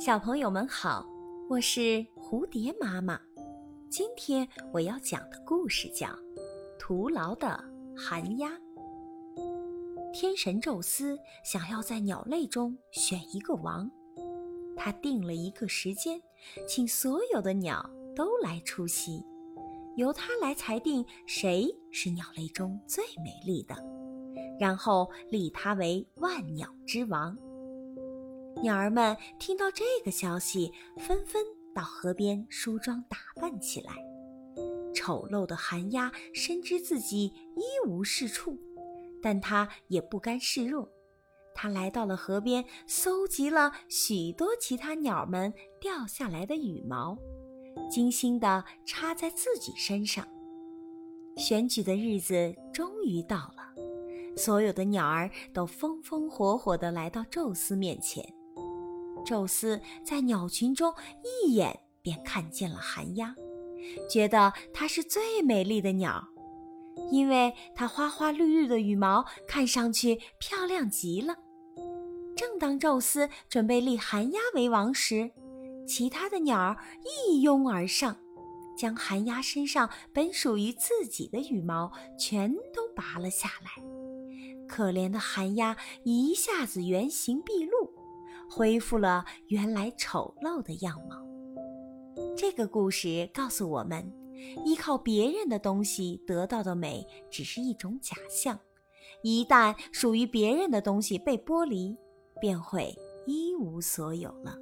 小朋友们好，我是蝴蝶妈妈。今天我要讲的故事叫《徒劳的寒鸦》。天神宙斯想要在鸟类中选一个王，他定了一个时间，请所有的鸟都来出席，由他来裁定谁是鸟类中最美丽的，然后立他为万鸟之王。鸟儿们听到这个消息，纷纷到河边梳妆打扮起来。丑陋的寒鸦深知自己一无是处，但它也不甘示弱。它来到了河边，搜集了许多其他鸟们掉下来的羽毛，精心地插在自己身上。选举的日子终于到了，所有的鸟儿都风风火火地来到宙斯面前。宙斯在鸟群中一眼便看见了寒鸦，觉得它是最美丽的鸟，因为它花花绿绿的羽毛看上去漂亮极了。正当宙斯准备立寒鸦为王时，其他的鸟一拥而上，将寒鸦身上本属于自己的羽毛全都拔了下来。可怜的寒鸦一下子原形毕露。恢复了原来丑陋的样貌。这个故事告诉我们，依靠别人的东西得到的美只是一种假象，一旦属于别人的东西被剥离，便会一无所有了。